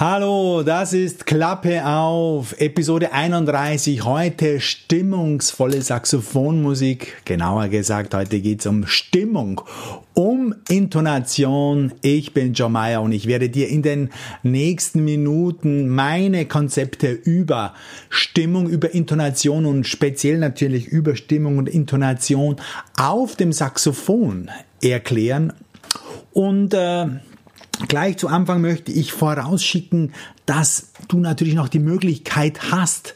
Hallo, das ist Klappe auf, Episode 31. Heute stimmungsvolle Saxophonmusik. Genauer gesagt, heute geht's um Stimmung, um Intonation. Ich bin John Mayer und ich werde dir in den nächsten Minuten meine Konzepte über Stimmung, über Intonation und speziell natürlich über Stimmung und Intonation auf dem Saxophon erklären. Und äh, Gleich zu Anfang möchte ich vorausschicken, dass du natürlich noch die Möglichkeit hast,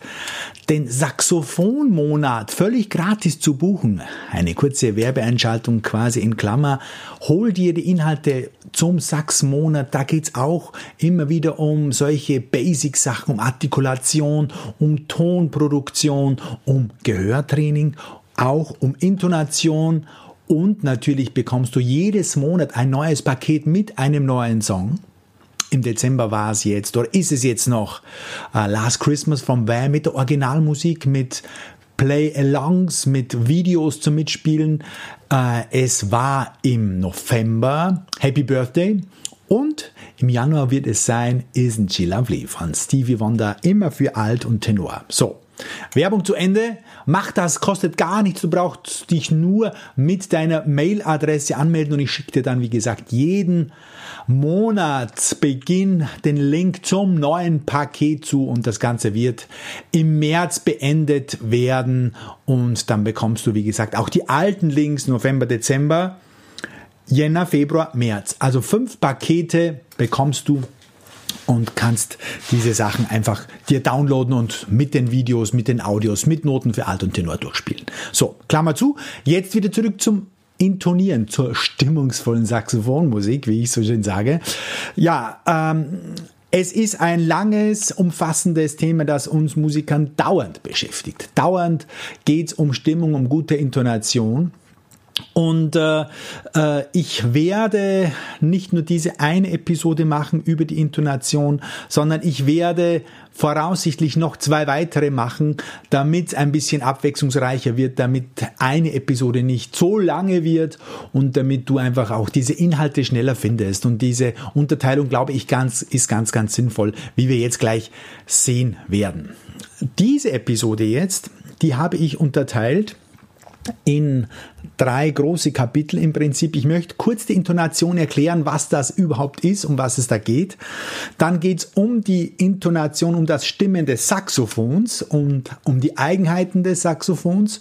den Saxophonmonat völlig gratis zu buchen. Eine kurze Werbeeinschaltung quasi in Klammer. Hol dir die Inhalte zum Saxmonat. Da geht's auch immer wieder um solche Basic-Sachen, um Artikulation, um Tonproduktion, um Gehörtraining, auch um Intonation und natürlich bekommst du jedes Monat ein neues Paket mit einem neuen Song. Im Dezember war es jetzt, oder ist es jetzt noch uh, Last Christmas vom Wham mit der Originalmusik, mit Play-Alongs, mit Videos zum Mitspielen. Uh, es war im November Happy Birthday und im Januar wird es sein Isn't She Lovely von Stevie Wonder, immer für Alt und Tenor. So, Werbung zu Ende. Mach das, kostet gar nichts. Du brauchst dich nur mit deiner Mailadresse anmelden und ich schicke dir dann, wie gesagt, jeden Monatsbeginn den Link zum neuen Paket zu und das Ganze wird im März beendet werden und dann bekommst du, wie gesagt, auch die alten Links November, Dezember, Jänner, Februar, März. Also fünf Pakete bekommst du und kannst diese Sachen einfach dir downloaden und mit den Videos, mit den Audios, mit Noten für Alt und Tenor durchspielen. So, Klammer zu. Jetzt wieder zurück zum Intonieren, zur stimmungsvollen Saxophonmusik, wie ich so schön sage. Ja, ähm, es ist ein langes, umfassendes Thema, das uns Musikern dauernd beschäftigt. Dauernd geht es um Stimmung, um gute Intonation. Und äh, äh, ich werde nicht nur diese eine Episode machen über die Intonation, sondern ich werde voraussichtlich noch zwei weitere machen, damit es ein bisschen abwechslungsreicher wird, damit eine Episode nicht so lange wird und damit du einfach auch diese Inhalte schneller findest. Und diese Unterteilung, glaube ich, ganz, ist ganz, ganz sinnvoll, wie wir jetzt gleich sehen werden. Diese Episode jetzt, die habe ich unterteilt in drei große Kapitel im Prinzip. Ich möchte kurz die Intonation erklären, was das überhaupt ist, um was es da geht. Dann geht es um die Intonation, um das Stimmen des Saxophons und um die Eigenheiten des Saxophons.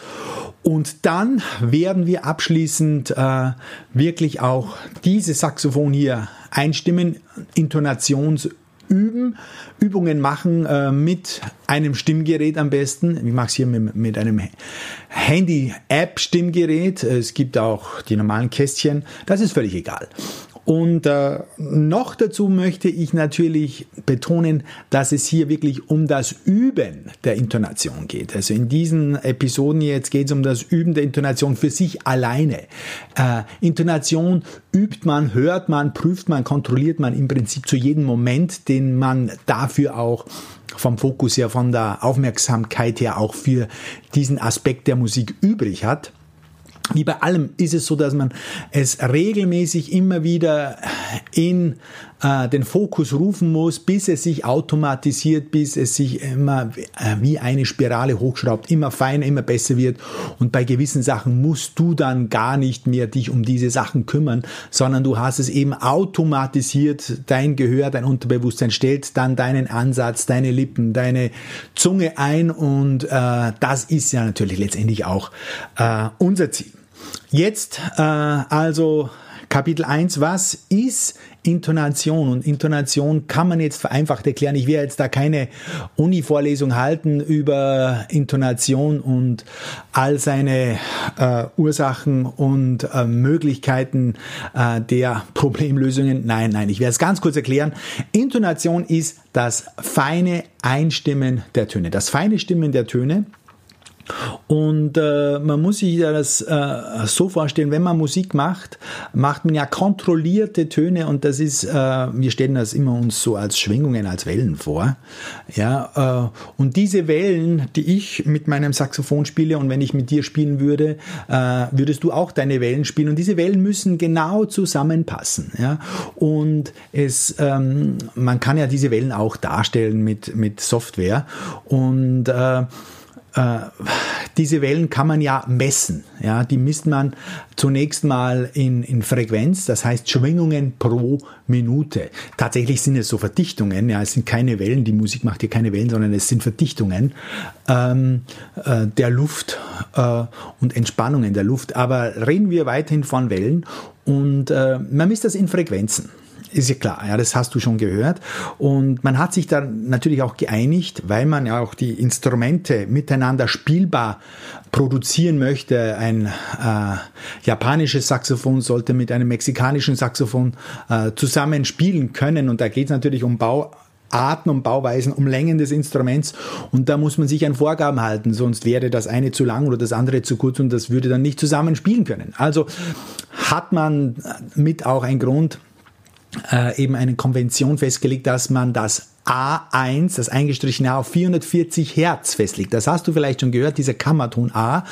Und dann werden wir abschließend äh, wirklich auch diese Saxophon hier einstimmen, Intonations üben, Übungen machen äh, mit einem Stimmgerät am besten. Ich mache es hier mit, mit einem Handy-App-Stimmgerät. Es gibt auch die normalen Kästchen. Das ist völlig egal. Und äh, noch dazu möchte ich natürlich betonen, dass es hier wirklich um das Üben der Intonation geht. Also in diesen Episoden jetzt geht es um das Üben der Intonation für sich alleine. Äh, Intonation übt man, hört man, prüft man, kontrolliert man im Prinzip zu jedem Moment, den man dafür auch vom Fokus her, von der Aufmerksamkeit her auch für diesen Aspekt der Musik übrig hat. Wie bei allem ist es so, dass man es regelmäßig immer wieder in äh, den Fokus rufen muss, bis es sich automatisiert, bis es sich immer äh, wie eine Spirale hochschraubt, immer feiner, immer besser wird. Und bei gewissen Sachen musst du dann gar nicht mehr dich um diese Sachen kümmern, sondern du hast es eben automatisiert. Dein Gehör, dein Unterbewusstsein stellt dann deinen Ansatz, deine Lippen, deine Zunge ein und äh, das ist ja natürlich letztendlich auch äh, unser Ziel. Jetzt äh, also Kapitel 1, was ist Intonation? Und Intonation kann man jetzt vereinfacht erklären. Ich werde jetzt da keine Uni-Vorlesung halten über Intonation und all seine äh, Ursachen und äh, Möglichkeiten äh, der Problemlösungen. Nein, nein, ich werde es ganz kurz erklären. Intonation ist das feine Einstimmen der Töne. Das feine Stimmen der Töne Und äh, man muss sich das äh, so vorstellen, wenn man Musik macht, macht man ja kontrollierte Töne und das ist, äh, wir stellen das immer uns so als Schwingungen, als Wellen vor. Ja, äh, und diese Wellen, die ich mit meinem Saxophon spiele und wenn ich mit dir spielen würde, äh, würdest du auch deine Wellen spielen und diese Wellen müssen genau zusammenpassen. Ja, und es, ähm, man kann ja diese Wellen auch darstellen mit mit Software und äh, diese Wellen kann man ja messen. Ja, die misst man zunächst mal in, in Frequenz, das heißt Schwingungen pro Minute. Tatsächlich sind es so Verdichtungen. Ja, es sind keine Wellen. Die Musik macht hier keine Wellen, sondern es sind Verdichtungen ähm, äh, der Luft äh, und Entspannungen der Luft. Aber reden wir weiterhin von Wellen und äh, man misst das in Frequenzen. Ist ja klar, ja, das hast du schon gehört. Und man hat sich da natürlich auch geeinigt, weil man ja auch die Instrumente miteinander spielbar produzieren möchte. Ein äh, japanisches Saxophon sollte mit einem mexikanischen Saxophon äh, zusammen spielen können. Und da geht es natürlich um Bau. Arten und Bauweisen, um Längen des Instruments und da muss man sich an Vorgaben halten, sonst wäre das eine zu lang oder das andere zu kurz und das würde dann nicht zusammen spielen können. Also hat man mit auch ein Grund, äh, eben eine Konvention festgelegt, dass man das A1, das eingestrichene A auf 440 Hertz festlegt. Das hast du vielleicht schon gehört, dieser Kammerton A,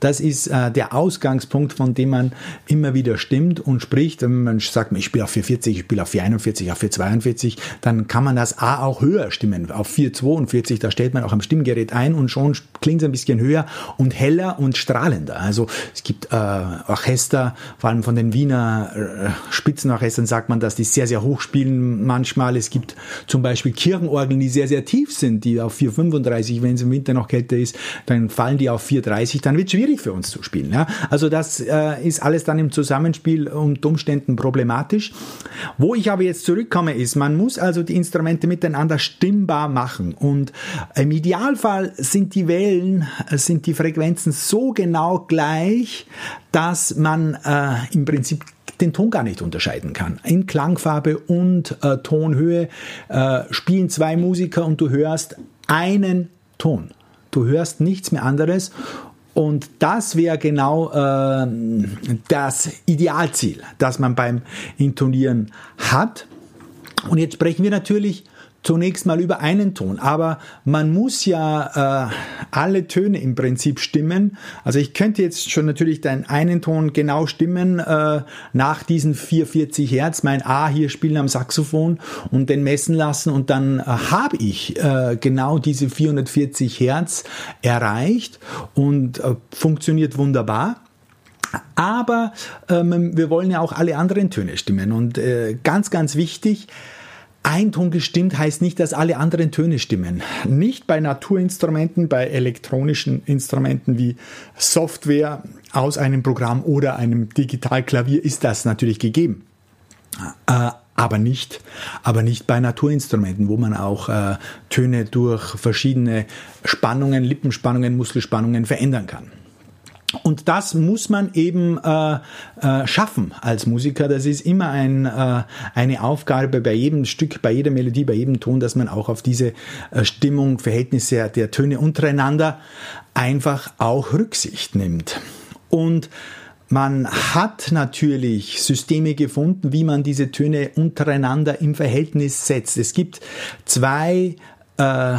das ist äh, der Ausgangspunkt, von dem man immer wieder stimmt und spricht. Wenn man sagt, ich spiele auf 440, ich spiele auf 441, auf 442, dann kann man das A auch höher stimmen, auf 442, da stellt man auch am Stimmgerät ein und schon klingt es ein bisschen höher und heller und strahlender. Also es gibt äh, Orchester, vor allem von den Wiener äh, Spitzenorchestern sagt man, dass die sehr, sehr hoch spielen manchmal. Es gibt zum Beispiel Kirchenorgeln, die sehr, sehr tief sind, die auf 4,35, wenn es im Winter noch kälter ist, dann fallen die auf 4,30, dann wird es schwierig für uns zu spielen. Ja? Also das äh, ist alles dann im Zusammenspiel unter Umständen problematisch. Wo ich aber jetzt zurückkomme, ist, man muss also die Instrumente miteinander stimmbar machen und im Idealfall sind die Wellen, sind die Frequenzen so genau gleich, dass man äh, im Prinzip den Ton gar nicht unterscheiden kann. In Klangfarbe und äh, Tonhöhe äh, spielen zwei Musiker und du hörst einen Ton. Du hörst nichts mehr anderes und das wäre genau äh, das Idealziel, das man beim Intonieren hat. Und jetzt sprechen wir natürlich zunächst mal über einen Ton. Aber man muss ja äh, alle Töne im Prinzip stimmen. Also ich könnte jetzt schon natürlich deinen einen Ton genau stimmen äh, nach diesen 440 Hertz, mein A hier spielen am Saxophon und den messen lassen und dann äh, habe ich äh, genau diese 440 Hertz erreicht und äh, funktioniert wunderbar. Aber ähm, wir wollen ja auch alle anderen Töne stimmen und äh, ganz, ganz wichtig, ein Ton gestimmt heißt nicht, dass alle anderen Töne stimmen. Nicht bei Naturinstrumenten, bei elektronischen Instrumenten wie Software aus einem Programm oder einem Digitalklavier ist das natürlich gegeben. Äh, aber nicht, aber nicht bei Naturinstrumenten, wo man auch äh, Töne durch verschiedene Spannungen, Lippenspannungen, Muskelspannungen verändern kann. Und das muss man eben äh, äh, schaffen als Musiker. Das ist immer ein, äh, eine Aufgabe bei jedem Stück, bei jeder Melodie, bei jedem Ton, dass man auch auf diese äh, Stimmung, Verhältnisse der Töne untereinander einfach auch Rücksicht nimmt. Und man hat natürlich Systeme gefunden, wie man diese Töne untereinander im Verhältnis setzt. Es gibt zwei äh,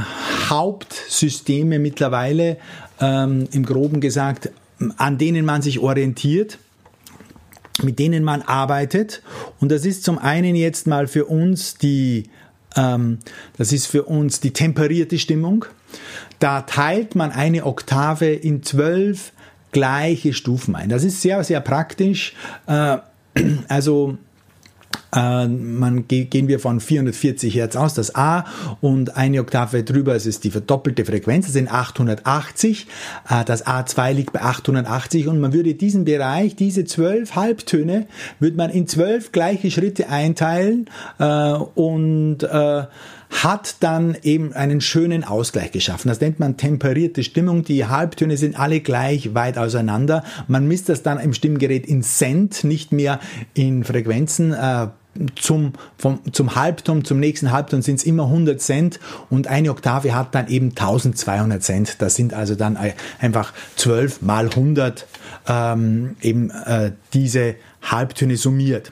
Hauptsysteme mittlerweile, ähm, im groben gesagt, an denen man sich orientiert, mit denen man arbeitet. Und das ist zum einen jetzt mal für uns die, ähm, das ist für uns die temperierte Stimmung. Da teilt man eine Oktave in zwölf gleiche Stufen ein. Das ist sehr, sehr praktisch. Äh, also äh, man gehen wir von 440 Hertz aus, das A, und eine Oktave drüber es ist die verdoppelte Frequenz, das sind 880. Äh, das A2 liegt bei 880 und man würde diesen Bereich, diese zwölf Halbtöne, würde man in zwölf gleiche Schritte einteilen äh, und hat dann eben einen schönen Ausgleich geschaffen. Das nennt man temperierte Stimmung. Die Halbtöne sind alle gleich weit auseinander. Man misst das dann im Stimmgerät in Cent, nicht mehr in Frequenzen. Äh, zum, vom, zum Halbton, zum nächsten Halbton sind es immer 100 Cent und eine Oktave hat dann eben 1200 Cent. Das sind also dann einfach 12 mal 100 ähm, eben äh, diese Halbtöne summiert.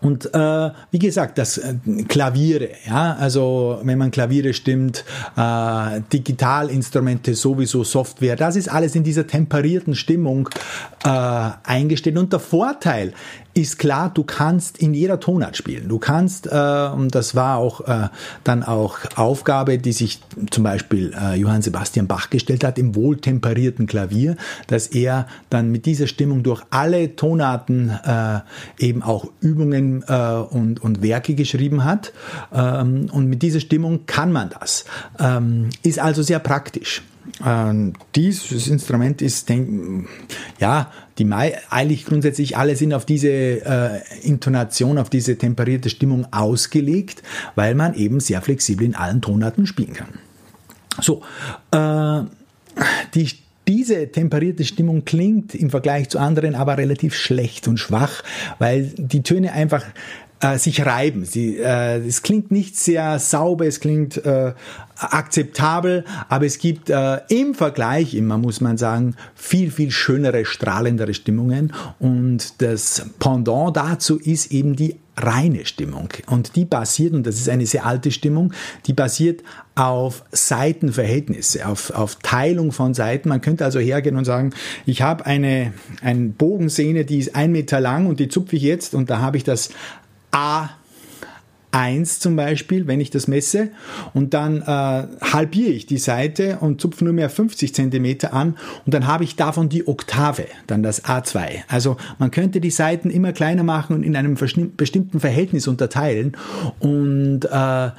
Und äh, wie gesagt, das äh, Klaviere, ja, also wenn man Klaviere stimmt, äh, Digitalinstrumente sowieso, Software, das ist alles in dieser temperierten Stimmung äh, eingestellt. Und der Vorteil ist klar, du kannst in jeder Tonart spielen. Du kannst, äh, und das war auch äh, dann auch Aufgabe, die sich zum Beispiel äh, Johann Sebastian Bach gestellt hat im wohltemperierten Klavier, dass er dann mit dieser Stimmung durch alle Tonarten äh, eben auch Übungen äh, und, und Werke geschrieben hat. Ähm, und mit dieser Stimmung kann man das. Ähm, ist also sehr praktisch. Ähm, dieses Instrument ist, denk, ja, die Mai, eigentlich grundsätzlich alle sind auf diese äh, Intonation, auf diese temperierte Stimmung ausgelegt, weil man eben sehr flexibel in allen Tonarten spielen kann. So, äh, die diese temperierte Stimmung klingt im Vergleich zu anderen aber relativ schlecht und schwach, weil die Töne einfach äh, sich reiben. Sie, äh, es klingt nicht sehr sauber, es klingt äh, akzeptabel, aber es gibt äh, im Vergleich immer, muss man sagen, viel, viel schönere, strahlendere Stimmungen. Und das Pendant dazu ist eben die reine Stimmung. Und die basiert, und das ist eine sehr alte Stimmung, die basiert auf Seitenverhältnisse, auf, auf Teilung von Seiten. Man könnte also hergehen und sagen, ich habe eine, eine Bogensehne, die ist ein Meter lang und die zupfe ich jetzt und da habe ich das A1 zum Beispiel, wenn ich das messe, und dann äh, halbiere ich die Seite und zupfe nur mehr 50 Zentimeter an. Und dann habe ich davon die Oktave, dann das A2. Also man könnte die Seiten immer kleiner machen und in einem bestimmten Verhältnis unterteilen. Und äh,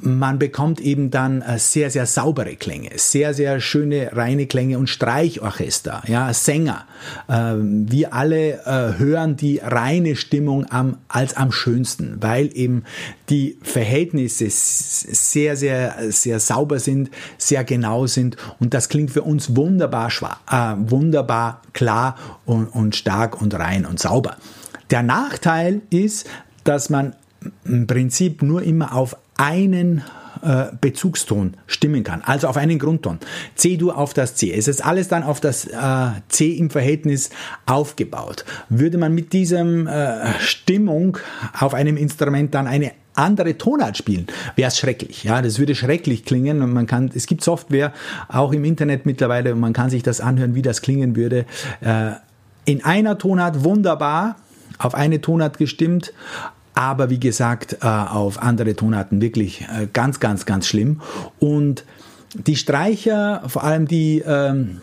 man bekommt eben dann äh, sehr, sehr saubere Klänge, sehr, sehr schöne, reine Klänge und Streichorchester, ja, Sänger. Ähm, wir alle äh, hören die reine Stimmung am, als am schönsten, weil eben die Verhältnisse sehr, sehr, sehr sauber sind, sehr genau sind und das klingt für uns wunderbar, äh, wunderbar klar und, und stark und rein und sauber. Der Nachteil ist, dass man im Prinzip nur immer auf einen äh, Bezugston stimmen kann, also auf einen Grundton. C-Dur auf das C. Es ist alles dann auf das äh, C im Verhältnis aufgebaut. Würde man mit diesem äh, Stimmung auf einem Instrument dann eine andere Tonart spielen, wäre es schrecklich. Ja, das würde schrecklich klingen und man kann, es gibt Software auch im Internet mittlerweile und man kann sich das anhören, wie das klingen würde. In einer Tonart wunderbar, auf eine Tonart gestimmt, aber wie gesagt, äh, auf andere Tonarten wirklich äh, ganz, ganz, ganz schlimm. Und die Streicher, vor allem die ähm,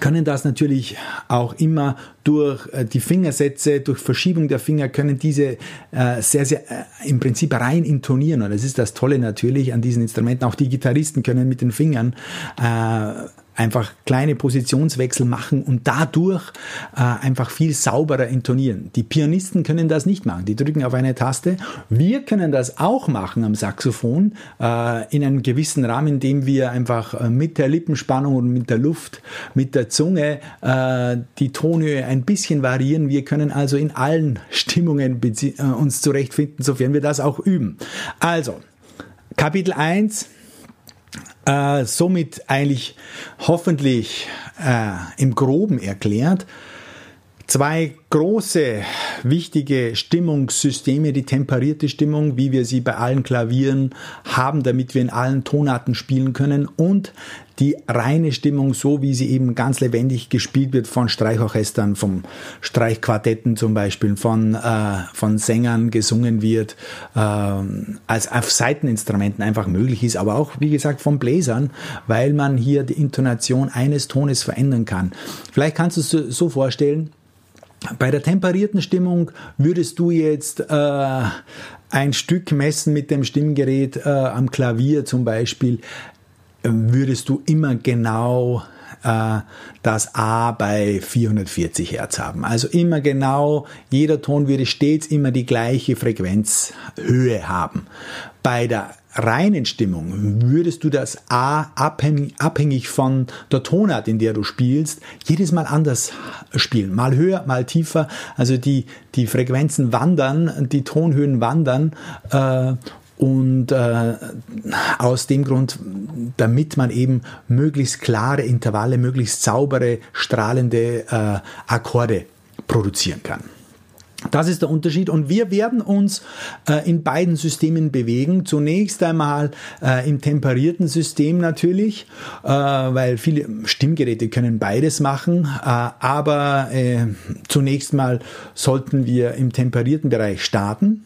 können das natürlich auch immer durch äh, die Fingersätze, durch Verschiebung der Finger, können diese sehr, sehr im Prinzip rein intonieren. Und das ist das Tolle natürlich an diesen Instrumenten. Auch die Gitarristen können mit den Fingern einfach kleine Positionswechsel machen und dadurch äh, einfach viel sauberer intonieren. Die Pianisten können das nicht machen. Die drücken auf eine Taste. Wir können das auch machen am Saxophon äh, in einem gewissen Rahmen, indem wir einfach äh, mit der Lippenspannung und mit der Luft, mit der Zunge äh, die Tonhöhe ein bisschen variieren. Wir können also in allen Stimmungen äh, uns zurechtfinden, sofern wir das auch üben. Also, Kapitel 1 äh, somit eigentlich hoffentlich äh, im groben erklärt. Zwei große, wichtige Stimmungssysteme, die temperierte Stimmung, wie wir sie bei allen Klavieren haben, damit wir in allen Tonarten spielen können und die reine Stimmung, so wie sie eben ganz lebendig gespielt wird von Streichorchestern, vom Streichquartetten zum Beispiel, von, äh, von Sängern gesungen wird, äh, als auf Seiteninstrumenten einfach möglich ist, aber auch, wie gesagt, von Bläsern, weil man hier die Intonation eines Tones verändern kann. Vielleicht kannst du es so vorstellen, bei der temperierten Stimmung würdest du jetzt äh, ein Stück messen mit dem Stimmgerät äh, am Klavier zum Beispiel, würdest du immer genau äh, das A bei 440 Hertz haben. Also immer genau, jeder Ton würde stets immer die gleiche Frequenzhöhe haben. Bei der reinen Stimmung würdest du das A abhängig, abhängig von der Tonart, in der du spielst, jedes Mal anders spielen. Mal höher, mal tiefer. Also die, die Frequenzen wandern, die Tonhöhen wandern. Äh, und äh, aus dem Grund, damit man eben möglichst klare Intervalle, möglichst saubere, strahlende äh, Akkorde produzieren kann. Das ist der Unterschied und wir werden uns äh, in beiden Systemen bewegen. Zunächst einmal äh, im temperierten System natürlich, äh, weil viele Stimmgeräte können beides machen, äh, aber äh, zunächst mal sollten wir im temperierten Bereich starten.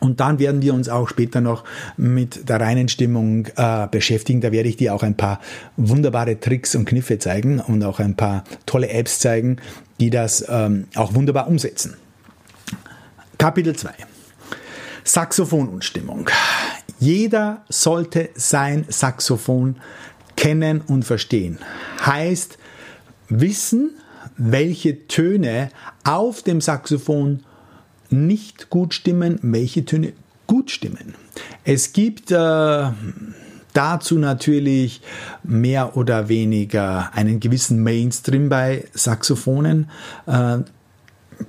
Und dann werden wir uns auch später noch mit der reinen Stimmung äh, beschäftigen. Da werde ich dir auch ein paar wunderbare Tricks und Kniffe zeigen und auch ein paar tolle Apps zeigen, die das ähm, auch wunderbar umsetzen. Kapitel 2. Saxophon und Stimmung. Jeder sollte sein Saxophon kennen und verstehen. Heißt wissen, welche Töne auf dem Saxophon nicht gut stimmen, welche Töne gut stimmen. Es gibt äh, dazu natürlich mehr oder weniger einen gewissen Mainstream bei Saxophonen. Äh,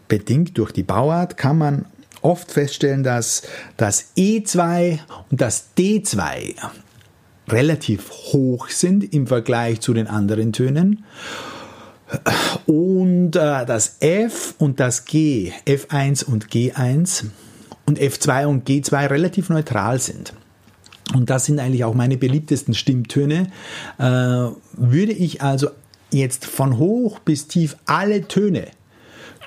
bedingt durch die Bauart kann man oft feststellen, dass das E2 und das D2 relativ hoch sind im Vergleich zu den anderen Tönen. Und äh, das F und das G, F1 und G1 und F2 und G2 relativ neutral sind. Und das sind eigentlich auch meine beliebtesten Stimmtöne. Äh, würde ich also jetzt von hoch bis tief alle Töne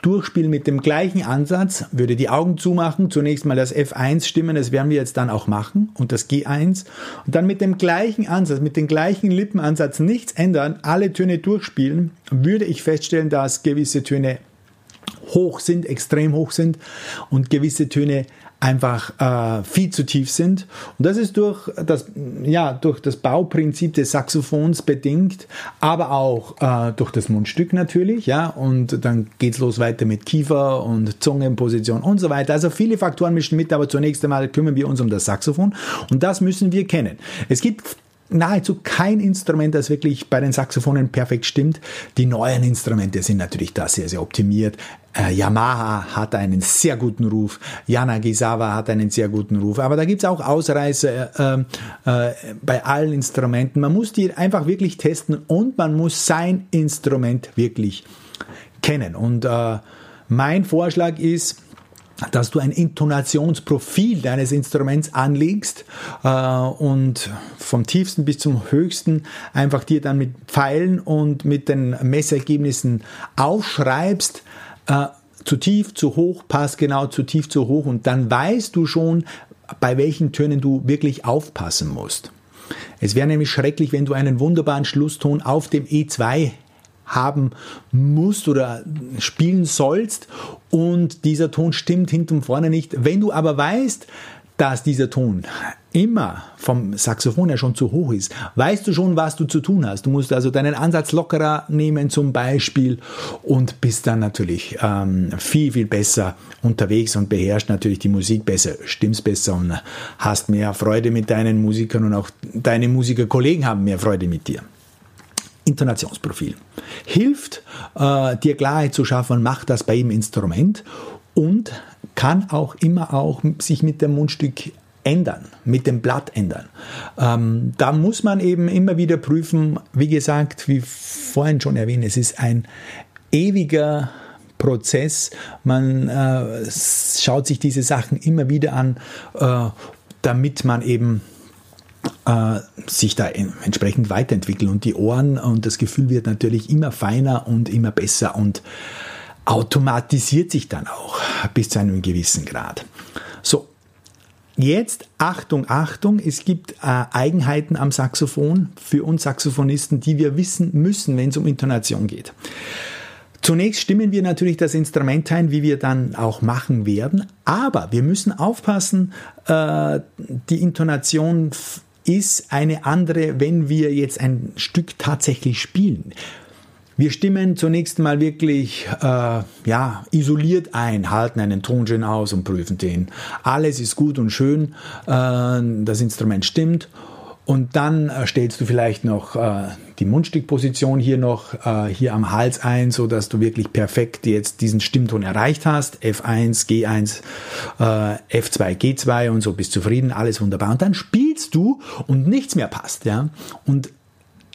durchspielen mit dem gleichen Ansatz, würde die Augen zumachen, zunächst mal das F1 stimmen, das werden wir jetzt dann auch machen und das G1 und dann mit dem gleichen Ansatz, mit dem gleichen Lippenansatz nichts ändern, alle Töne durchspielen, würde ich feststellen, dass gewisse Töne hoch sind, extrem hoch sind und gewisse Töne einfach äh, viel zu tief sind. Und das ist durch das, ja, durch das Bauprinzip des Saxophons bedingt, aber auch äh, durch das Mundstück natürlich. Ja, und dann geht's los weiter mit Kiefer und Zungenposition und so weiter. Also viele Faktoren mischen mit, aber zunächst einmal kümmern wir uns um das Saxophon und das müssen wir kennen. Es gibt nahezu kein Instrument, das wirklich bei den Saxophonen perfekt stimmt. Die neuen Instrumente sind natürlich da sehr, sehr optimiert. Äh, Yamaha hat einen sehr guten Ruf, Yanagisawa hat einen sehr guten Ruf, aber da gibt's auch Ausreißer äh, äh, bei allen Instrumenten. Man muss die einfach wirklich testen und man muss sein Instrument wirklich kennen. Und äh, mein Vorschlag ist, dass du ein Intonationsprofil deines Instruments anlegst äh, und vom tiefsten bis zum höchsten einfach dir dann mit Pfeilen und mit den Messergebnissen aufschreibst, äh, zu tief, zu hoch, passgenau, zu tief, zu hoch und dann weißt du schon, bei welchen Tönen du wirklich aufpassen musst. Es wäre nämlich schrecklich, wenn du einen wunderbaren Schlusston auf dem E2 haben musst oder spielen sollst und dieser Ton stimmt hinten und vorne nicht. Wenn du aber weißt, dass dieser Ton immer vom Saxophon her schon zu hoch ist, weißt du schon, was du zu tun hast. Du musst also deinen Ansatz lockerer nehmen zum Beispiel und bist dann natürlich ähm, viel, viel besser unterwegs und beherrschst natürlich die Musik besser, stimmst besser und hast mehr Freude mit deinen Musikern und auch deine Musikerkollegen haben mehr Freude mit dir. Intonationsprofil. Hilft äh, dir Klarheit zu schaffen, macht das bei jedem Instrument und kann auch immer auch sich mit dem Mundstück ändern, mit dem Blatt ändern. Ähm, da muss man eben immer wieder prüfen, wie gesagt, wie vorhin schon erwähnt, es ist ein ewiger Prozess. Man äh, schaut sich diese Sachen immer wieder an, äh, damit man eben äh, sich da entsprechend weiterentwickeln. Und die Ohren und das Gefühl wird natürlich immer feiner und immer besser und automatisiert sich dann auch bis zu einem gewissen Grad. So, Jetzt Achtung, Achtung, es gibt äh, Eigenheiten am Saxophon für uns Saxophonisten, die wir wissen müssen, wenn es um Intonation geht. Zunächst stimmen wir natürlich das Instrument ein, wie wir dann auch machen werden, aber wir müssen aufpassen, äh, die Intonation ist eine andere, wenn wir jetzt ein Stück tatsächlich spielen. Wir stimmen zunächst mal wirklich äh, ja, isoliert ein, halten einen Ton schön aus und prüfen den. Alles ist gut und schön, äh, das Instrument stimmt. Und dann äh, stellst du vielleicht noch äh, die Mundstückposition hier noch äh, hier am Hals ein, so dass du wirklich perfekt jetzt diesen Stimmton erreicht hast. F1, G1, äh, F2, G2 und so bist zufrieden, alles wunderbar. Und dann spielst du und nichts mehr passt, ja. Und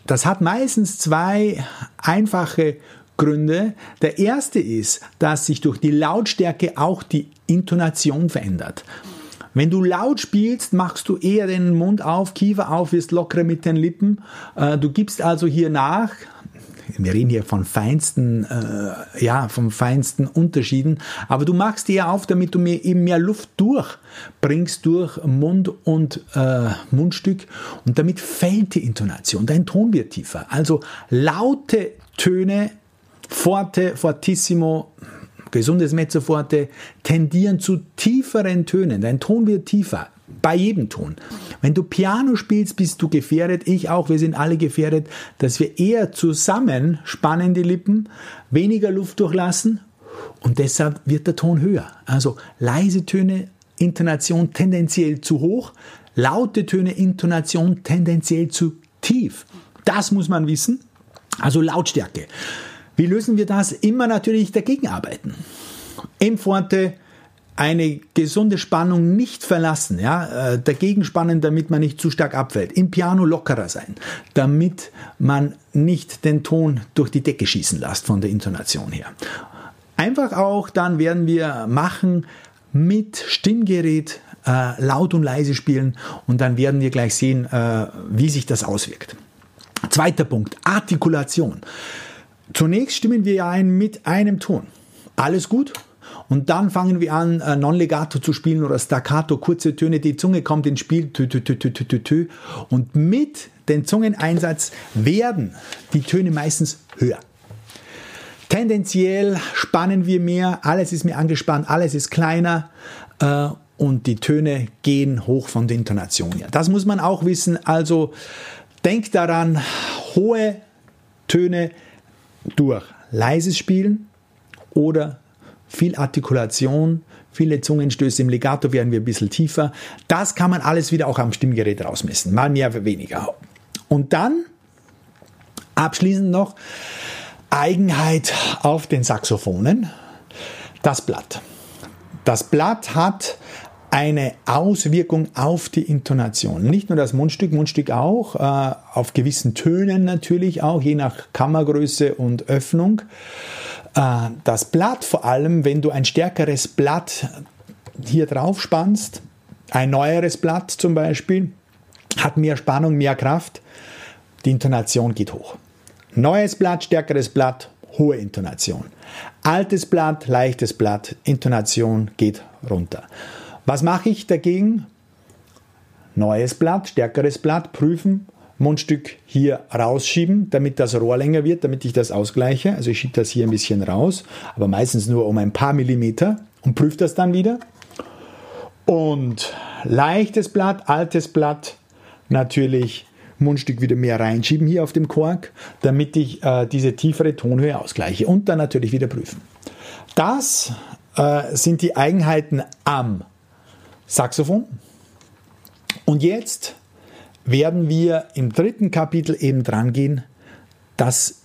das hat meistens zwei einfache Gründe. Der erste ist, dass sich durch die Lautstärke auch die Intonation verändert. Wenn du laut spielst, machst du eher den Mund auf, Kiefer auf, wirst lockerer mit den Lippen. Äh, du gibst also hier nach, wir reden hier von feinsten, äh, ja, vom feinsten Unterschieden, aber du machst die auf, damit du mir eben mehr Luft durchbringst durch Mund und äh, Mundstück und damit fällt die Intonation, dein Ton wird tiefer. Also laute Töne, forte, fortissimo, gesundes Mezzoforte tendieren zu tieferen Tönen. Dein Ton wird tiefer bei jedem Ton. Wenn du Piano spielst, bist du gefährdet, ich auch, wir sind alle gefährdet, dass wir eher zusammen spannen die Lippen, weniger Luft durchlassen und deshalb wird der Ton höher. Also leise Töne, Intonation tendenziell zu hoch, laute Töne, Intonation tendenziell zu tief. Das muss man wissen. Also Lautstärke. Wie lösen wir das? Immer natürlich dagegen arbeiten. M-Forte, eine gesunde Spannung nicht verlassen, ja, äh, dagegen spannen, damit man nicht zu stark abfällt. Im Piano lockerer sein, damit man nicht den Ton durch die Decke schießen lässt von der Intonation her. Einfach auch dann werden wir machen mit Stimmgerät äh, laut und leise spielen und dann werden wir gleich sehen, äh, wie sich das auswirkt. Zweiter Punkt, Artikulation. Zunächst stimmen wir ein mit einem Ton. Alles gut? Und dann fangen wir an, äh, Non-Legato zu spielen oder Staccato, kurze Töne, die Zunge kommt ins Spiel, tü, tü, tü, und mit dem Zungeneinsatz werden die Töne meistens höher. Tendenziell spannen wir mehr, alles ist mehr angespannt, alles ist kleiner äh, und die Töne gehen hoch von der Intonation her. Das muss man auch wissen. Also denkt daran, hohe Töne durch leises Spielen oder viel Artikulation, viele Zungenstöße im Legato werden wir ein bisschen tiefer. Das kann man alles wieder auch am Stimmgerät rausmessen, mal mehr, weniger. Und dann abschließend noch Eigenheit auf den Saxophonen, das Blatt. Das Blatt hat eine Auswirkung auf die Intonation. Nicht nur das Mundstück, Mundstück auch, äh, auf gewissen Tönen natürlich auch, je nach Kammergröße und Öffnung. Äh, das Blatt vor allem, wenn du ein stärkeres Blatt hier drauf spannst, ein neueres Blatt zum Beispiel, hat mehr Spannung, mehr Kraft, die Intonation geht hoch. Neues Blatt, stärkeres Blatt, hohe Intonation. Altes Blatt, leichtes Blatt, Intonation geht runter. Was mache ich dagegen? Neues Blatt, stärkeres Blatt, prüfen, Mundstück hier rausschieben, damit das Rohr länger wird, damit ich das ausgleiche. Also ich schiebe das hier ein bisschen raus, aber meistens nur um ein paar Millimeter und prüfe das dann wieder. Und leichtes Blatt, altes Blatt, natürlich Mundstück wieder mehr reinschieben hier auf dem Kork, damit ich äh, diese tiefere Tonhöhe ausgleiche und dann natürlich wieder prüfen. Das äh, sind die Eigenheiten am Saxophon. Und jetzt werden wir im dritten Kapitel eben dran gehen, das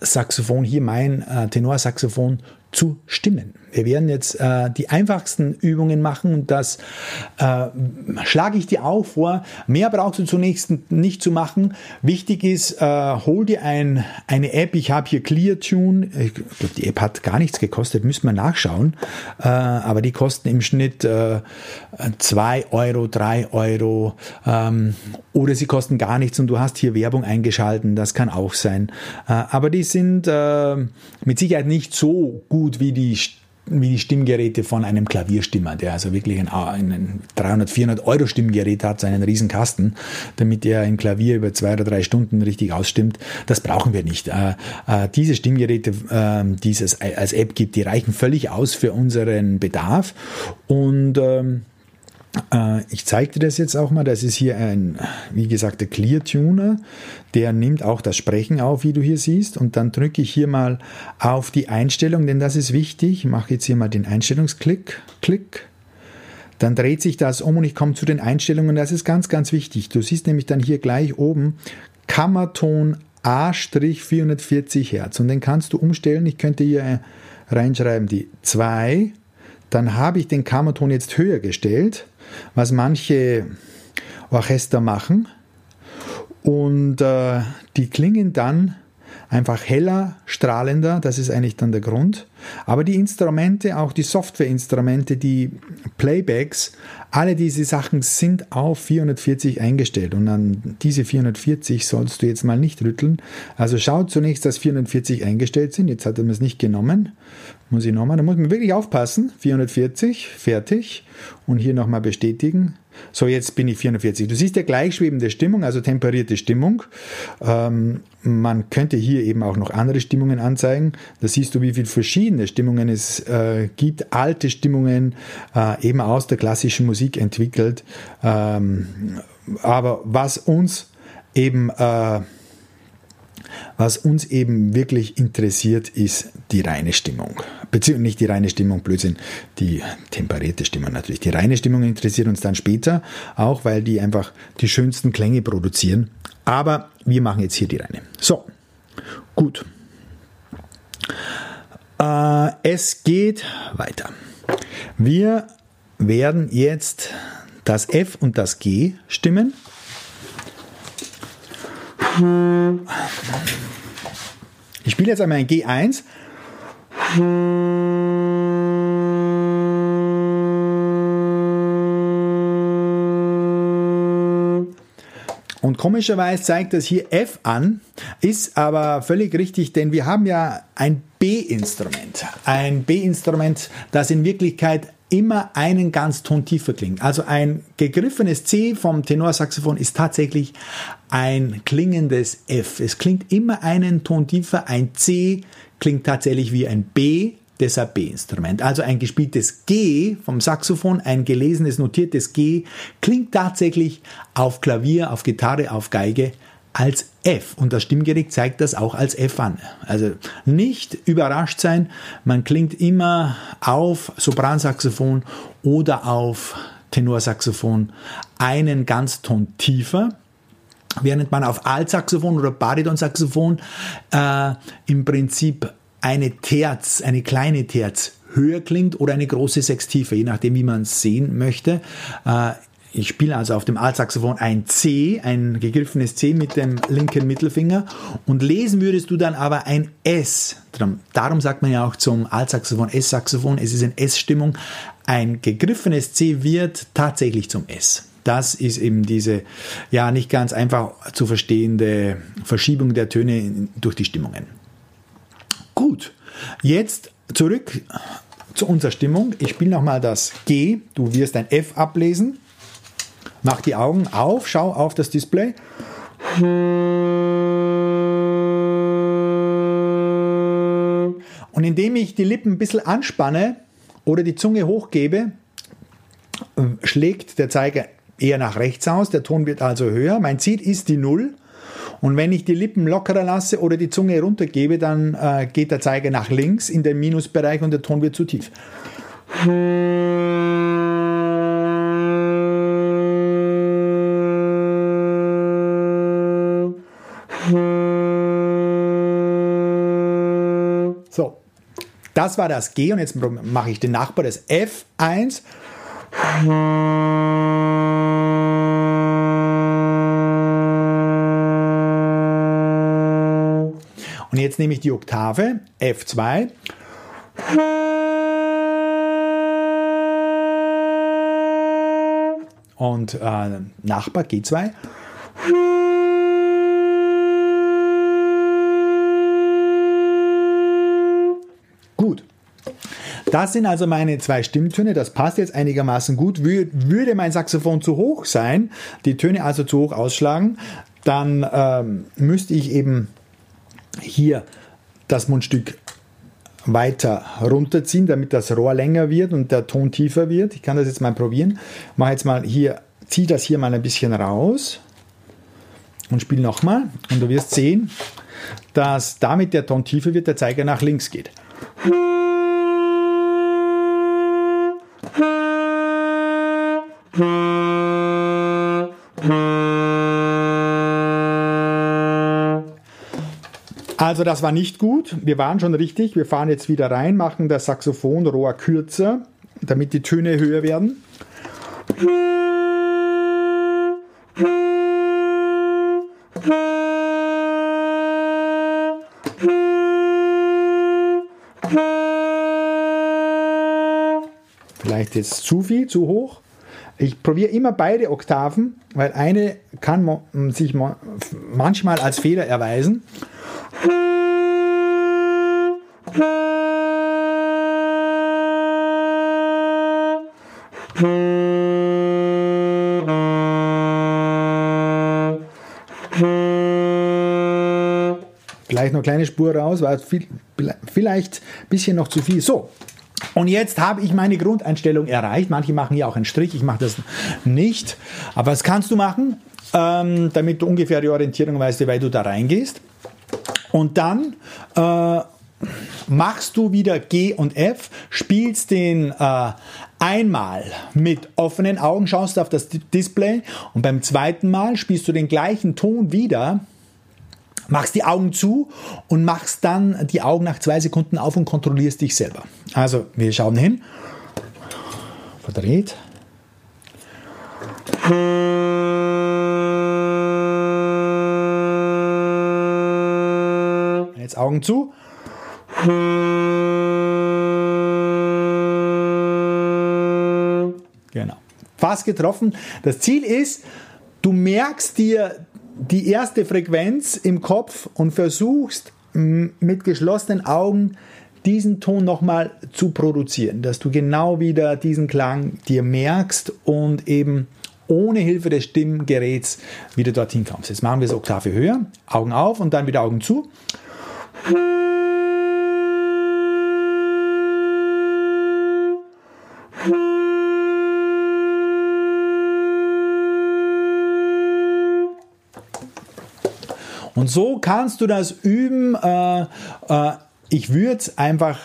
Saxophon, hier mein äh, Tenorsaxophon, zu stimmen. Wir werden jetzt äh, die einfachsten Übungen machen und das äh, schlage ich dir auch vor. Mehr brauchst du zunächst nicht zu machen. Wichtig ist, äh, hol dir ein, eine App. Ich habe hier ClearTune. Ich glaube, die App hat gar nichts gekostet, müssen wir nachschauen. Äh, aber die kosten im Schnitt äh, 2 Euro, 3 Euro ähm, oder sie kosten gar nichts und du hast hier Werbung eingeschalten. Das kann auch sein. Äh, aber die sind äh, mit Sicherheit nicht so gut wie die wie die Stimmgeräte von einem Klavierstimmer, der also wirklich ein, ein 300, 400 Euro Stimmgerät hat, seinen riesen Kasten, damit er ein Klavier über zwei oder drei Stunden richtig ausstimmt. Das brauchen wir nicht. Äh, äh, diese Stimmgeräte, äh, die es als App gibt, die reichen völlig aus für unseren Bedarf und ähm, Äh, ich zeige dir das jetzt auch mal. Das ist hier ein, wie gesagt, der Clear Tuner. Der nimmt auch das Sprechen auf, wie du hier siehst. Und dann drücke ich hier mal auf die Einstellung, denn das ist wichtig. Ich mache jetzt hier mal den Einstellungsklick. Klick. Dann dreht sich das um und ich komme zu den Einstellungen. Das ist ganz, ganz wichtig. Du siehst nämlich dann hier gleich oben Kammerton A-440 Hertz. Und den kannst du umstellen. Ich könnte hier reinschreiben die 2. Dann habe ich den Kammerton jetzt höher gestellt was manche Orchester machen. Und äh, die klingen dann einfach heller, strahlender, das ist eigentlich dann der Grund. Aber die Instrumente, auch die Softwareinstrumente, die Playbacks, alle diese Sachen sind auf 440 eingestellt und an diese 440 sollst du jetzt mal nicht rütteln. Also schau zunächst, dass 440 eingestellt sind. Jetzt hat er mir es nicht genommen. Muss ich nochmal, da muss man wirklich aufpassen. 440, fertig. Und hier nochmal bestätigen. So, jetzt bin ich 440. Du siehst ja gleichschwebende Stimmung, also temperierte Stimmung. Ähm, man könnte hier eben auch noch andere Stimmungen anzeigen. Da siehst du, wie viele verschiedene Stimmungen es äh, gibt. Alte Stimmungen, äh, eben aus der klassischen Musik entwickelt. Ähm, aber was uns eben äh, was uns eben wirklich interessiert, ist die reine Stimmung. Beziehungsweise nicht die reine Stimmung, Blödsinn, die temperierte Stimmung natürlich. Die reine Stimmung interessiert uns dann später, auch weil die einfach die schönsten Klänge produzieren. Aber wir machen jetzt hier die reine. So, gut. Äh, es geht weiter. Wir werden jetzt das F und das G stimmen. Ich spiele jetzt einmal ein G1. Und komischerweise zeigt das hier F an, ist aber völlig richtig, denn wir haben ja ein B-Instrument. Ein B-Instrument, das in Wirklichkeit immer einen ganz Ton tiefer klingt. Also ein gegriffenes C vom Tenorsaxophon ist tatsächlich ein klingendes F. Es klingt immer einen Ton tiefer. Ein C klingt tatsächlich wie ein B, deshalb B-Instrument. Also ein gespieltes G vom Saxophon, ein gelesenes, notiertes G klingt tatsächlich auf Klavier, auf Gitarre, auf Geige als F und das Stimmgerät zeigt das auch als F an. Also nicht überrascht sein, man klingt immer auf Sopransaxophon oder auf Tenorsaxophon einen Ganzton tiefer, während man auf Altsaxophon oder Baritonsaxophon äh, im Prinzip eine Terz, eine kleine Terz höher klingt oder eine große Sextiefe, je nachdem, wie man es sehen möchte. Äh, ich spiele also auf dem Altsaxophon ein C, ein gegriffenes C mit dem linken Mittelfinger und lesen würdest du dann aber ein S. Darum sagt man ja auch zum Altsaxophon S-Saxophon, es ist in S-Stimmung. Ein gegriffenes C wird tatsächlich zum S. Das ist eben diese, ja, nicht ganz einfach zu verstehende Verschiebung der Töne durch die Stimmungen. Gut, jetzt zurück zu unserer Stimmung. Ich spiele nochmal das G. Du wirst ein F ablesen. Mach die Augen auf, schau auf das Display. Und indem ich die Lippen ein bisschen anspanne oder die Zunge hochgebe, schlägt der Zeiger eher nach rechts aus. Der Ton wird also höher. Mein Ziel ist die Null. Und wenn ich die Lippen lockerer lasse oder die Zunge runtergebe, dann äh, geht der Zeiger nach links in den Minusbereich und der Ton wird zu tief. So, das war das G und jetzt mache ich den Nachbar, das F1. Und jetzt nehme ich die Oktave F2. Und äh, Nachbar G2. Das sind also meine zwei Stimmtöne. Das passt jetzt einigermaßen gut. Würde mein Saxophon zu hoch sein, die Töne also zu hoch ausschlagen, dann ähm, müsste ich eben hier das Mundstück weiter runterziehen, damit das Rohr länger wird und der Ton tiefer wird. Ich kann das jetzt mal probieren. Mache jetzt mal hier, ziehe das hier mal ein bisschen raus und spiele nochmal. Und du wirst sehen, dass damit der Ton tiefer wird, der Zeiger nach links geht. Also das war nicht gut. Wir waren schon richtig. Wir fahren jetzt wieder rein, machen das Saxophonrohr kürzer, damit die Töne höher werden. Vielleicht jetzt zu viel, zu hoch. Ich probiere immer beide Oktaven, weil eine kann sich manchmal als Fehler erweisen. Vielleicht noch eine kleine Spur raus, war viel, vielleicht ein bisschen noch zu viel. So, und jetzt habe ich meine Grundeinstellung erreicht. Manche machen hier auch einen Strich, ich mache das nicht. Aber was kannst du machen, ähm, damit du ungefähr die Orientierung weißt, wie weit du da reingehst. Und dann äh, machst du wieder G und F, spielst den äh, einmal mit offenen Augen, schaust auf das Display und beim zweiten Mal spielst du den gleichen Ton wieder machst die Augen zu und machst dann die Augen nach zwei Sekunden auf und kontrollierst dich selber. Also, wir schauen hin. Verdreht. Jetzt Augen zu. Genau. Fast getroffen. Das Ziel ist, du merkst dir die erste Frequenz im Kopf und versuchst mit geschlossenen Augen diesen Ton nochmal zu produzieren, dass du genau wieder diesen Klang dir merkst und eben ohne Hilfe des Stimmgeräts wieder dorthin kommst. Jetzt machen wir es Oktave höher, Augen auf und dann wieder Augen zu. Und so kannst du das üben. Äh, äh, ich würde es einfach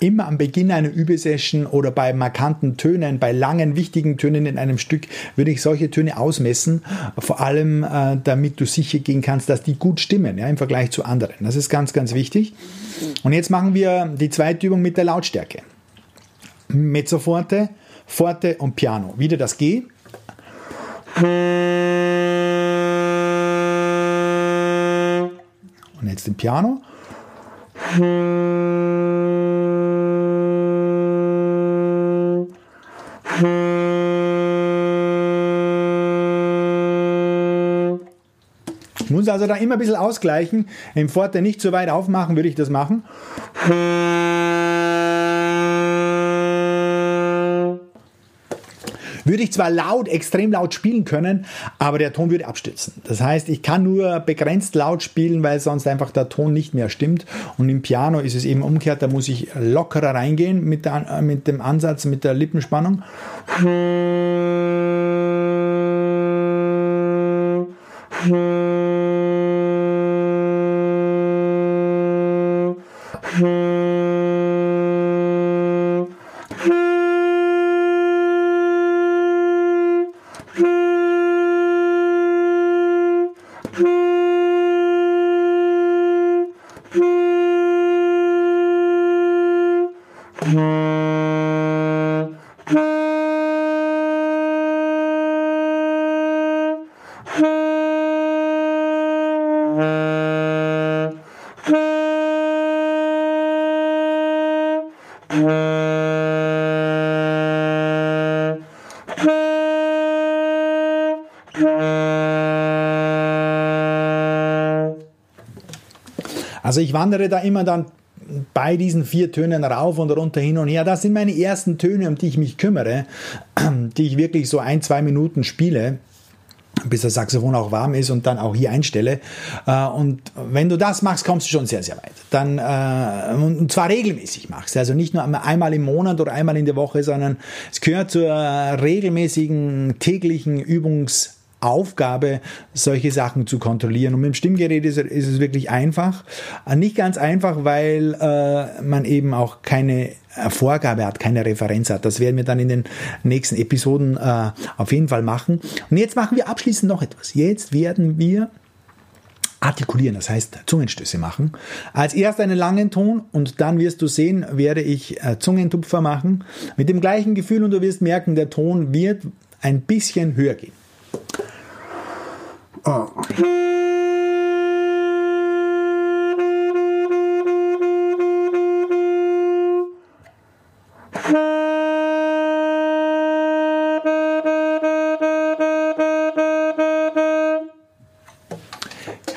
immer am Beginn einer Übesession oder bei markanten Tönen, bei langen, wichtigen Tönen in einem Stück, würde ich solche Töne ausmessen, vor allem äh, damit du sicher gehen kannst, dass die gut stimmen ja, im Vergleich zu anderen. Das ist ganz, ganz wichtig. Und jetzt machen wir die zweite Übung mit der Lautstärke. Mezzoforte, Forte und Piano. Wieder das G. Und jetzt den Piano. Muss also da immer ein bisschen ausgleichen. Im Forte nicht so weit aufmachen, würde ich das machen. Würde ich zwar laut, extrem laut spielen können, aber der Ton würde abstürzen. Das heißt, ich kann nur begrenzt laut spielen, weil sonst einfach der Ton nicht mehr stimmt. Und im Piano ist es eben umgekehrt, da muss ich lockerer reingehen mit, der, mit dem Ansatz, mit der Lippenspannung. Also ich wandere da immer dann bei diesen vier Tönen rauf und runter hin und her. Das sind meine ersten Töne, um die ich mich kümmere, die ich wirklich so ein, zwei Minuten spiele. bis das Saxophon auch warm ist und dann auch hier einstelle. Äh, und wenn du das machst, kommst du schon sehr, sehr weit. Dann, äh, und zwar regelmäßig machst. Also nicht nur einmal im Monat oder einmal in der Woche, sondern es gehört zur regelmäßigen täglichen Übungs Aufgabe, solche Sachen zu kontrollieren. Und mit dem Stimmgerät ist, ist es wirklich einfach. Äh, nicht ganz einfach, weil äh, man eben auch keine Vorgabe hat, keine Referenz hat. Das werden wir dann in den nächsten Episoden äh, auf jeden Fall machen. Und jetzt machen wir abschließend noch etwas. Jetzt werden wir artikulieren, das heißt Zungenstöße machen. Als erst einen langen Ton und dann wirst du sehen, werde ich äh, Zungentupfer machen mit dem gleichen Gefühl und du wirst merken, der Ton wird ein bisschen höher gehen. Oh.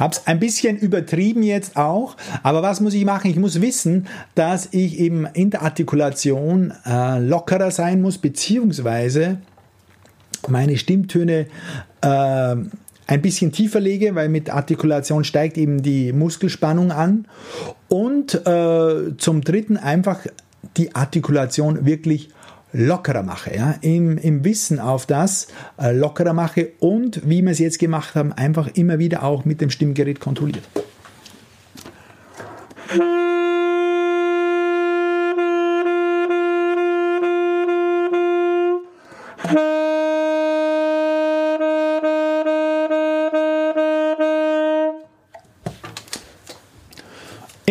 habe es ein bisschen übertrieben jetzt auch, aber was muss ich machen? Ich muss wissen, dass ich eben in der Artikulation äh, lockerer sein muss, beziehungsweise meine Stimmtöne äh, ein bisschen tiefer lege, weil mit Artikulation steigt eben die Muskelspannung an. Und äh, zum Dritten einfach die Artikulation wirklich lockerer mache, ja, im, im Wissen auf das äh, lockerer mache und wie wir es jetzt gemacht haben, einfach immer wieder auch mit dem Stimmgerät kontrolliert.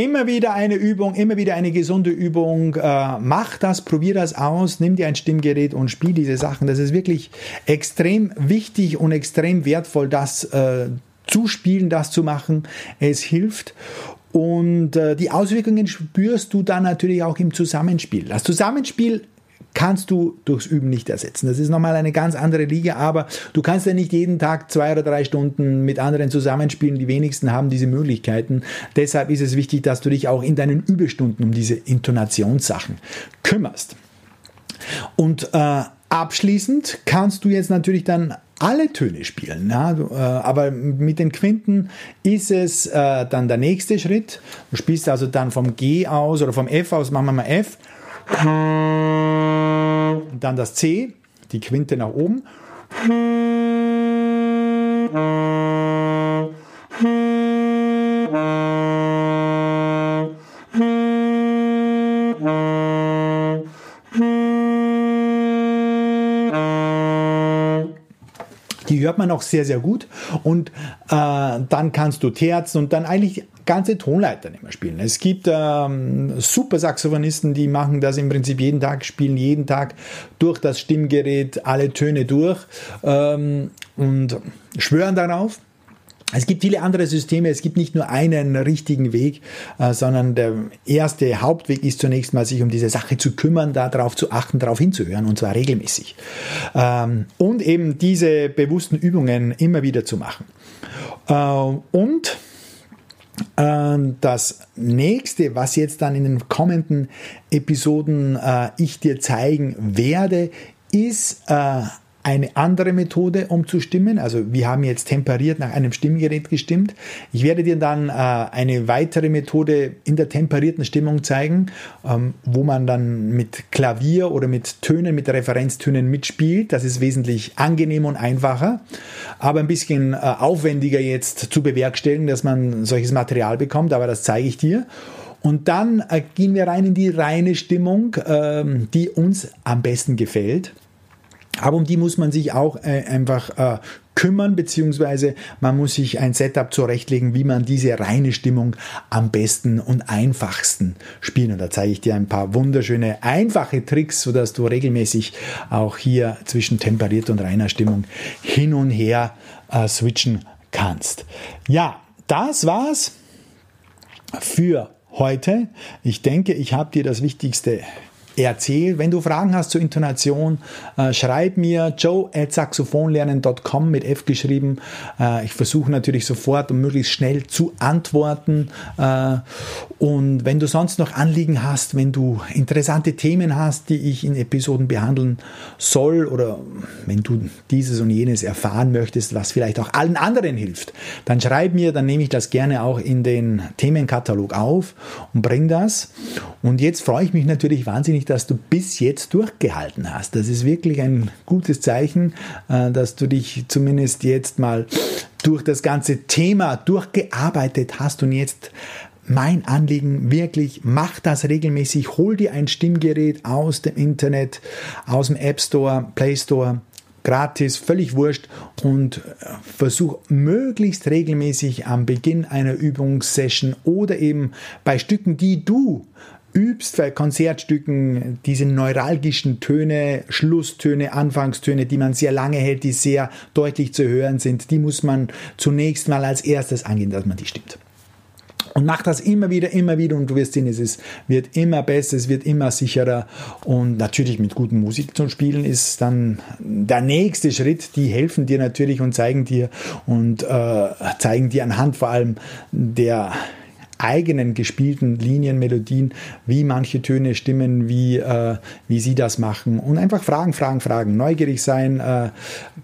Immer wieder eine Übung, immer wieder eine gesunde Übung. Äh, mach das, probier das aus, nimm dir ein Stimmgerät und spiel diese Sachen. Das ist wirklich extrem wichtig und extrem wertvoll, das äh, zu spielen, das zu machen. Es hilft. Und äh, die Auswirkungen spürst du dann natürlich auch im Zusammenspiel. Das Zusammenspiel kannst du durchs Üben nicht ersetzen. Das ist nochmal eine ganz andere Liga, aber du kannst ja nicht jeden Tag zwei oder drei Stunden mit anderen zusammenspielen. Die wenigsten haben diese Möglichkeiten. Deshalb ist es wichtig, dass du dich auch in deinen Übestunden um diese Intonationssachen kümmerst. Und äh, abschließend kannst du jetzt natürlich dann alle Töne spielen. Ja, äh, aber mit den Quinten ist es äh, dann der nächste Schritt. Du spielst also dann vom G aus oder vom F aus, machen wir mal F. Und dann das C, die Quinte nach oben. Die hört man auch sehr, sehr gut. Und äh, dann kannst du Terzen und dann eigentlich ganze Tonleiter nicht mehr spielen. Es gibt ähm, super Saxophonisten, die machen das im Prinzip jeden Tag, spielen jeden Tag durch das Stimmgerät alle Töne durch ähm, und schwören darauf. Es gibt viele andere Systeme, es gibt nicht nur einen richtigen Weg, äh, sondern der erste Hauptweg ist zunächst mal, sich um diese Sache zu kümmern, darauf zu achten, darauf hinzuhören und zwar regelmäßig. Ähm, und eben diese bewussten Übungen immer wieder zu machen. Äh, und das nächste, was jetzt dann in den kommenden Episoden äh, ich dir zeigen werde, ist äh, eine andere Methode, um zu stimmen. Also wir haben jetzt temperiert nach einem Stimmgerät gestimmt. Ich werde dir dann äh, eine weitere Methode in der temperierten Stimmung zeigen, ähm, wo man dann mit Klavier oder mit Tönen, mit Referenztönen mitspielt. Das ist wesentlich angenehm und einfacher, aber ein bisschen äh, aufwendiger jetzt zu bewerkstelligen, dass man solches Material bekommt. Aber das zeige ich dir. Und dann äh, gehen wir rein in die reine Stimmung, ähm, die uns am besten gefällt. Aber um die muss man sich auch äh, einfach äh, kümmern, beziehungsweise man muss sich ein Setup zurechtlegen, wie man diese reine Stimmung am besten und einfachsten spielen. Und da zeige ich dir ein paar wunderschöne, einfache Tricks, sodass du regelmäßig auch hier zwischen temperiert und reiner Stimmung hin und her äh, switchen kannst. Ja, das war's für heute. Ich denke, ich habe dir das Wichtigste erzähl. Wenn du Fragen hast zur Intonation, äh, schreib mir joe at saxophonlernen.com mit F geschrieben. Äh, ich versuche natürlich sofort und möglichst schnell zu antworten. Äh, und wenn du sonst noch Anliegen hast, wenn du interessante Themen hast, die ich in Episoden behandeln soll oder wenn du dieses und jenes erfahren möchtest, was vielleicht auch allen anderen hilft, dann schreib mir, dann nehme ich das gerne auch in den Themenkatalog auf und bring das. Und jetzt freue ich mich natürlich wahnsinnig, dass du bis jetzt durchgehalten hast. Das ist wirklich ein gutes Zeichen, äh, dass du dich zumindest jetzt mal durch das ganze Thema durchgearbeitet hast und jetzt mein Anliegen wirklich, mach das regelmäßig, hol dir ein Stimmgerät aus dem Internet, aus dem App Store, Play Store, gratis, völlig wurscht und äh, versuch möglichst regelmäßig am Beginn einer Übungssession oder eben bei Stücken, die du übst bei Konzertstücken diese neuralgischen Töne, Schlusstöne, Anfangstöne, die man sehr lange hält, die sehr deutlich zu hören sind, die muss man zunächst mal als erstes angehen, dass man die stimmt. Und mach das immer wieder, immer wieder und du wirst sehen, es ist, wird immer besser, es wird immer sicherer und natürlich mit guter Musik zu spielen ist dann der nächste Schritt. Die helfen dir natürlich und zeigen dir und äh, zeigen dir anhand vor allem der eigenen gespielten Linien, Melodien, wie manche Töne stimmen, wie, äh, wie sie das machen. Und einfach fragen, fragen, fragen. Neugierig sein, äh,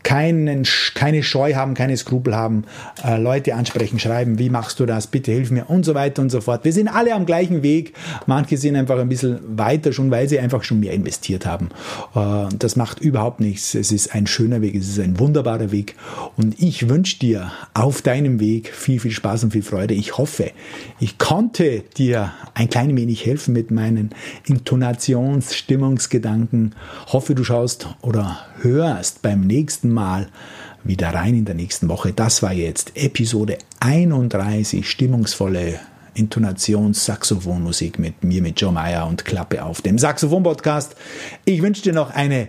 keinen, keine Scheu haben, keine Skrupel haben, äh, Leute ansprechen, schreiben, wie machst du das, bitte hilf mir und so weiter und so fort. Wir sind alle am gleichen Weg. Manche sind einfach ein bisschen weiter schon, weil sie einfach schon mehr investiert haben. Äh, das macht überhaupt nichts. Es ist ein schöner Weg, es ist ein wunderbarer Weg. Und ich wünsche dir auf deinem Weg viel, viel Spaß und viel Freude. Ich hoffe, ich konnte dir ein klein wenig helfen mit meinen Intonations-, Stimmungsgedanken. Hoffe, du schaust oder hörst beim nächsten Mal wieder rein in der nächsten Woche. Das war jetzt Episode 31, stimmungsvolle Intonations-Saxophonmusik mit mir, mit Joe Meyer und Klappe auf dem Saxophon-Podcast. Ich wünsche dir noch eine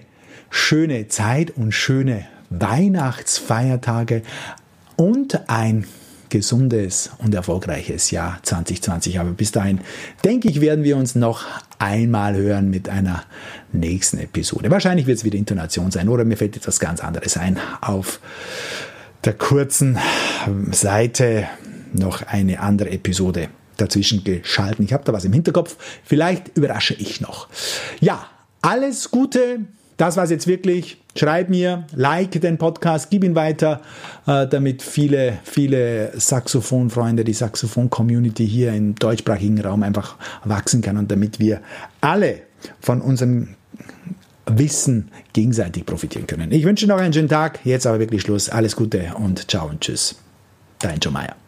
schöne Zeit und schöne Weihnachtsfeiertage und ein gesundes und erfolgreiches Jahr 2020. Aber bis dahin, denke ich, werden wir uns noch einmal hören mit einer nächsten Episode. Wahrscheinlich wird es wieder Intonation sein oder mir fällt etwas ganz anderes ein. Auf der kurzen Seite noch eine andere Episode dazwischen geschalten. Ich habe da was im Hinterkopf. Vielleicht überrasche ich noch. Ja, alles Gute das war es jetzt wirklich. Schreib mir, like den Podcast, gib ihn weiter, äh, damit viele, viele Saxophonfreunde, die Saxophon-Community hier im deutschsprachigen Raum einfach wachsen kann und damit wir alle von unserem Wissen gegenseitig profitieren können. Ich wünsche noch einen schönen Tag. Jetzt aber wirklich Schluss. Alles Gute und ciao und tschüss. Dein Joe Meyer.